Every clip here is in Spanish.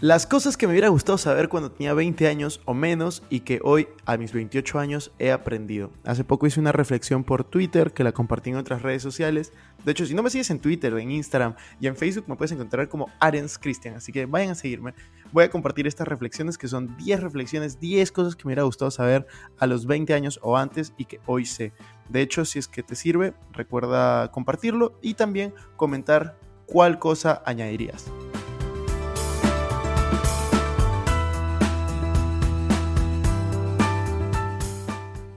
Las cosas que me hubiera gustado saber cuando tenía 20 años o menos y que hoy a mis 28 años he aprendido. Hace poco hice una reflexión por Twitter que la compartí en otras redes sociales. De hecho, si no me sigues en Twitter, en Instagram y en Facebook me puedes encontrar como Arens Christian, así que vayan a seguirme. Voy a compartir estas reflexiones que son 10 reflexiones, 10 cosas que me hubiera gustado saber a los 20 años o antes y que hoy sé. De hecho, si es que te sirve, recuerda compartirlo y también comentar cuál cosa añadirías.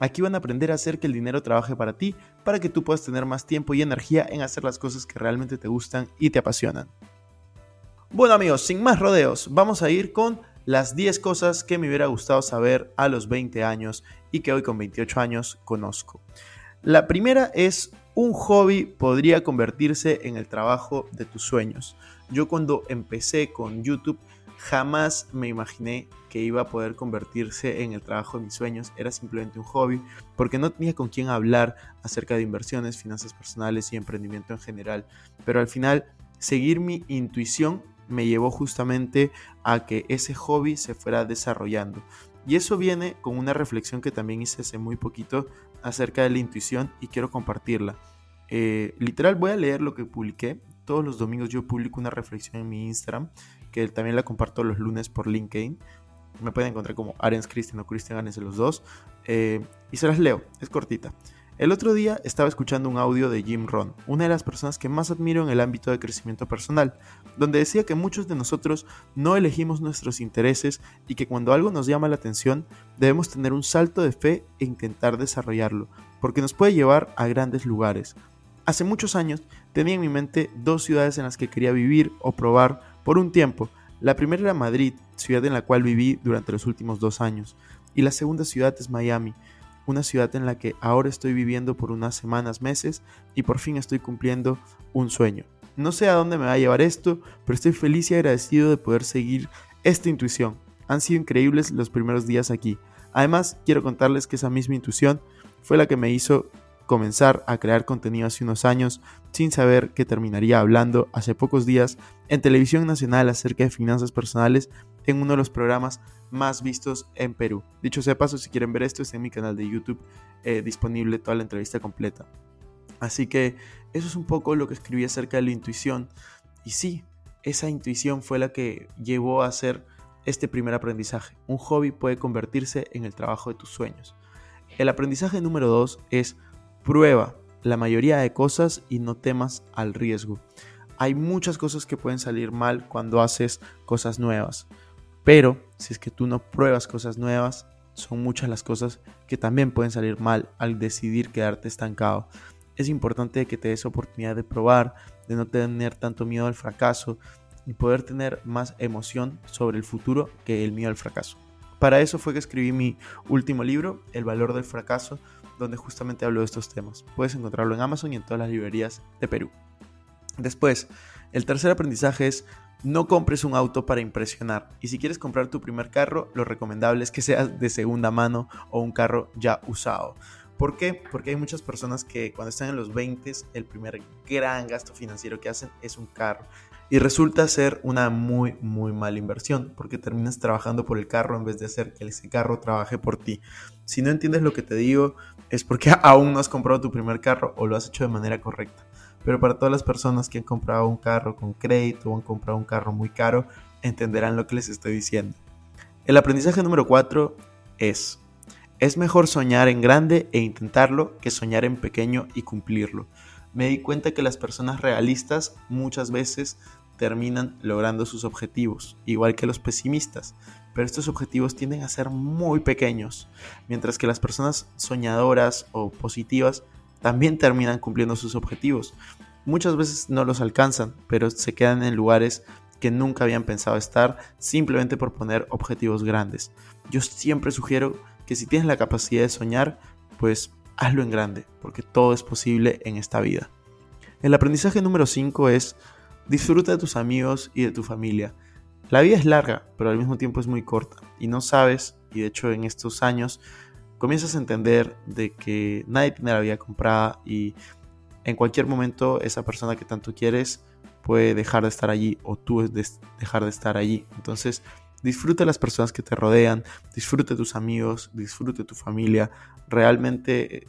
Aquí van a aprender a hacer que el dinero trabaje para ti, para que tú puedas tener más tiempo y energía en hacer las cosas que realmente te gustan y te apasionan. Bueno amigos, sin más rodeos, vamos a ir con las 10 cosas que me hubiera gustado saber a los 20 años y que hoy con 28 años conozco. La primera es un hobby podría convertirse en el trabajo de tus sueños. Yo cuando empecé con YouTube Jamás me imaginé que iba a poder convertirse en el trabajo de mis sueños. Era simplemente un hobby porque no tenía con quién hablar acerca de inversiones, finanzas personales y emprendimiento en general. Pero al final, seguir mi intuición me llevó justamente a que ese hobby se fuera desarrollando. Y eso viene con una reflexión que también hice hace muy poquito acerca de la intuición y quiero compartirla. Eh, literal voy a leer lo que publiqué. Todos los domingos yo publico una reflexión en mi Instagram que también la comparto los lunes por LinkedIn. Me pueden encontrar como Arens Christian o Christian Arens de los dos. Eh, y se las leo, es cortita. El otro día estaba escuchando un audio de Jim Ron, una de las personas que más admiro en el ámbito de crecimiento personal, donde decía que muchos de nosotros no elegimos nuestros intereses y que cuando algo nos llama la atención debemos tener un salto de fe e intentar desarrollarlo, porque nos puede llevar a grandes lugares. Hace muchos años tenía en mi mente dos ciudades en las que quería vivir o probar por un tiempo. La primera era Madrid, ciudad en la cual viví durante los últimos dos años, y la segunda ciudad es Miami, una ciudad en la que ahora estoy viviendo por unas semanas, meses, y por fin estoy cumpliendo un sueño. No sé a dónde me va a llevar esto, pero estoy feliz y agradecido de poder seguir esta intuición. Han sido increíbles los primeros días aquí. Además, quiero contarles que esa misma intuición fue la que me hizo comenzar a crear contenido hace unos años sin saber que terminaría hablando hace pocos días en televisión nacional acerca de finanzas personales en uno de los programas más vistos en Perú. Dicho sea paso, si quieren ver esto, está en mi canal de YouTube eh, disponible toda la entrevista completa. Así que eso es un poco lo que escribí acerca de la intuición. Y sí, esa intuición fue la que llevó a hacer este primer aprendizaje. Un hobby puede convertirse en el trabajo de tus sueños. El aprendizaje número dos es Prueba la mayoría de cosas y no temas al riesgo. Hay muchas cosas que pueden salir mal cuando haces cosas nuevas, pero si es que tú no pruebas cosas nuevas, son muchas las cosas que también pueden salir mal al decidir quedarte estancado. Es importante que te des oportunidad de probar, de no tener tanto miedo al fracaso y poder tener más emoción sobre el futuro que el miedo al fracaso. Para eso fue que escribí mi último libro, El valor del fracaso, donde justamente hablo de estos temas. Puedes encontrarlo en Amazon y en todas las librerías de Perú. Después, el tercer aprendizaje es no compres un auto para impresionar. Y si quieres comprar tu primer carro, lo recomendable es que sea de segunda mano o un carro ya usado. ¿Por qué? Porque hay muchas personas que cuando están en los 20, el primer gran gasto financiero que hacen es un carro. Y resulta ser una muy, muy mala inversión, porque terminas trabajando por el carro en vez de hacer que ese carro trabaje por ti. Si no entiendes lo que te digo, es porque aún no has comprado tu primer carro o lo has hecho de manera correcta. Pero para todas las personas que han comprado un carro con crédito o han comprado un carro muy caro, entenderán lo que les estoy diciendo. El aprendizaje número 4 es, es mejor soñar en grande e intentarlo que soñar en pequeño y cumplirlo. Me di cuenta que las personas realistas muchas veces terminan logrando sus objetivos, igual que los pesimistas pero estos objetivos tienden a ser muy pequeños, mientras que las personas soñadoras o positivas también terminan cumpliendo sus objetivos. Muchas veces no los alcanzan, pero se quedan en lugares que nunca habían pensado estar simplemente por poner objetivos grandes. Yo siempre sugiero que si tienes la capacidad de soñar, pues hazlo en grande, porque todo es posible en esta vida. El aprendizaje número 5 es disfruta de tus amigos y de tu familia. La vida es larga, pero al mismo tiempo es muy corta y no sabes, y de hecho en estos años comienzas a entender de que nadie tiene la vida comprada y en cualquier momento esa persona que tanto quieres puede dejar de estar allí o tú dejar de estar allí. Entonces, disfruta de las personas que te rodean, disfruta de tus amigos, disfruta de tu familia. Realmente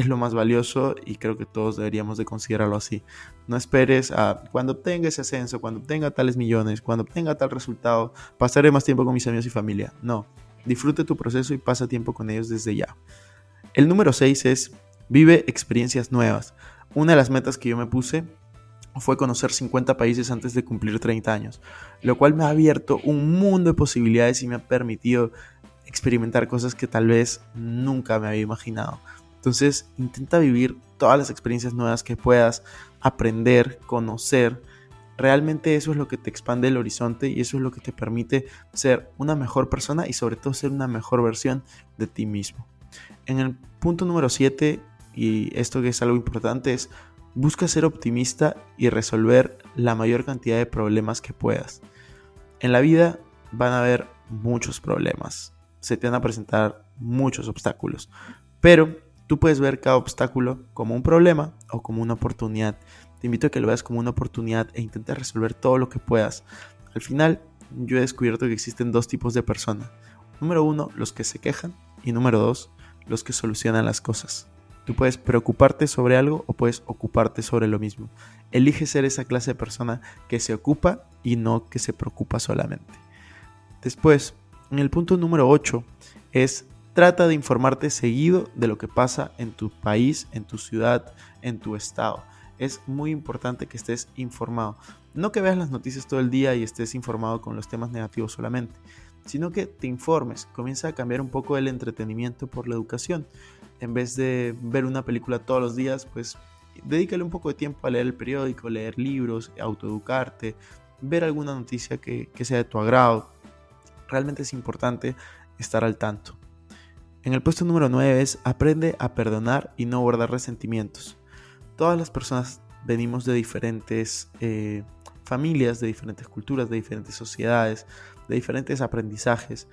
es lo más valioso y creo que todos deberíamos de considerarlo así. No esperes a cuando obtenga ese ascenso, cuando obtenga tales millones, cuando obtenga tal resultado, pasaré más tiempo con mis amigos y familia. No, disfrute tu proceso y pasa tiempo con ellos desde ya. El número 6 es vive experiencias nuevas. Una de las metas que yo me puse fue conocer 50 países antes de cumplir 30 años, lo cual me ha abierto un mundo de posibilidades y me ha permitido experimentar cosas que tal vez nunca me había imaginado. Entonces, intenta vivir todas las experiencias nuevas que puedas, aprender, conocer. Realmente eso es lo que te expande el horizonte y eso es lo que te permite ser una mejor persona y sobre todo ser una mejor versión de ti mismo. En el punto número 7, y esto que es algo importante, es Busca ser optimista y resolver la mayor cantidad de problemas que puedas. En la vida van a haber muchos problemas, se te van a presentar muchos obstáculos, pero tú puedes ver cada obstáculo como un problema o como una oportunidad. Te invito a que lo veas como una oportunidad e intentes resolver todo lo que puedas. Al final, yo he descubierto que existen dos tipos de personas. Número uno, los que se quejan y número dos, los que solucionan las cosas. Tú puedes preocuparte sobre algo o puedes ocuparte sobre lo mismo. Elige ser esa clase de persona que se ocupa y no que se preocupa solamente. Después, en el punto número 8 es trata de informarte seguido de lo que pasa en tu país, en tu ciudad, en tu estado. Es muy importante que estés informado. No que veas las noticias todo el día y estés informado con los temas negativos solamente, sino que te informes. Comienza a cambiar un poco el entretenimiento por la educación en vez de ver una película todos los días, pues dedícale un poco de tiempo a leer el periódico, leer libros, autoeducarte, ver alguna noticia que, sea de tu agrado. Realmente es importante estar al tanto. En el puesto número 9 es aprende a perdonar y no guardar resentimientos. Todas las personas venimos de diferentes eh, familias, de diferentes culturas, de diferentes sociedades, de diferentes aprendizajes.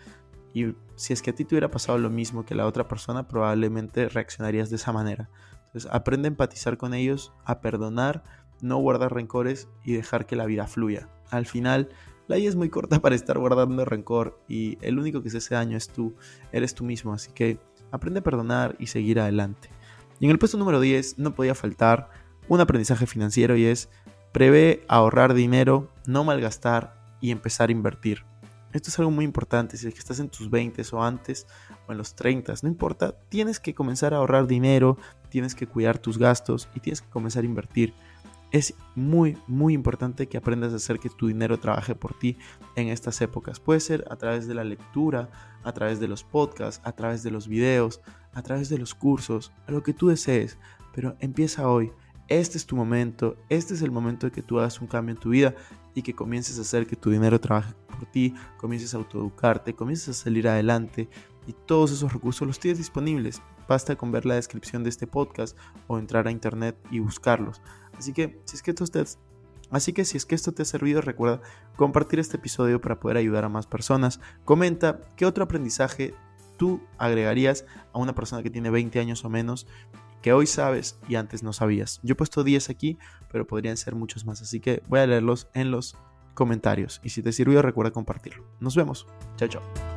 Y si es que a ti te hubiera pasado lo mismo que la otra persona, probablemente reaccionarías de esa manera. Entonces, aprende a empatizar con ellos, a perdonar, no guardar rencores y dejar que la vida fluya. Al final, la vida es muy corta para estar guardando rencor y el único que se hace daño es tú, eres tú mismo. Así que aprende a perdonar y seguir adelante. Y en el puesto número 10 no podía faltar un aprendizaje financiero y es prevé ahorrar dinero, no malgastar y empezar a invertir. Esto es algo muy importante, si es que estás en tus 20 o antes o en los 30, no importa, tienes que comenzar a ahorrar dinero, tienes que cuidar tus gastos y tienes que comenzar a invertir. Es muy, muy importante que aprendas a hacer que tu dinero trabaje por ti en estas épocas. Puede ser a través de la lectura, a través de los podcasts, a través de los videos, a través de los cursos, a lo que tú desees, pero empieza hoy. Este es tu momento, este es el momento de que tú hagas un cambio en tu vida y que comiences a hacer que tu dinero trabaje por ti, comiences a autoeducarte, comiences a salir adelante y todos esos recursos los tienes disponibles. Basta con ver la descripción de este podcast o entrar a internet y buscarlos. Así que si es que esto te, ha servido, recuerda compartir este episodio para poder ayudar a más personas. Comenta qué otro aprendizaje tú agregarías a una persona que tiene 20 años o menos que hoy sabes y antes no sabías. Yo he puesto 10 aquí, pero podrían ser muchos más, así que voy a leerlos en los comentarios. Y si te sirvió, recuerda compartirlo. Nos vemos. Chao, chao.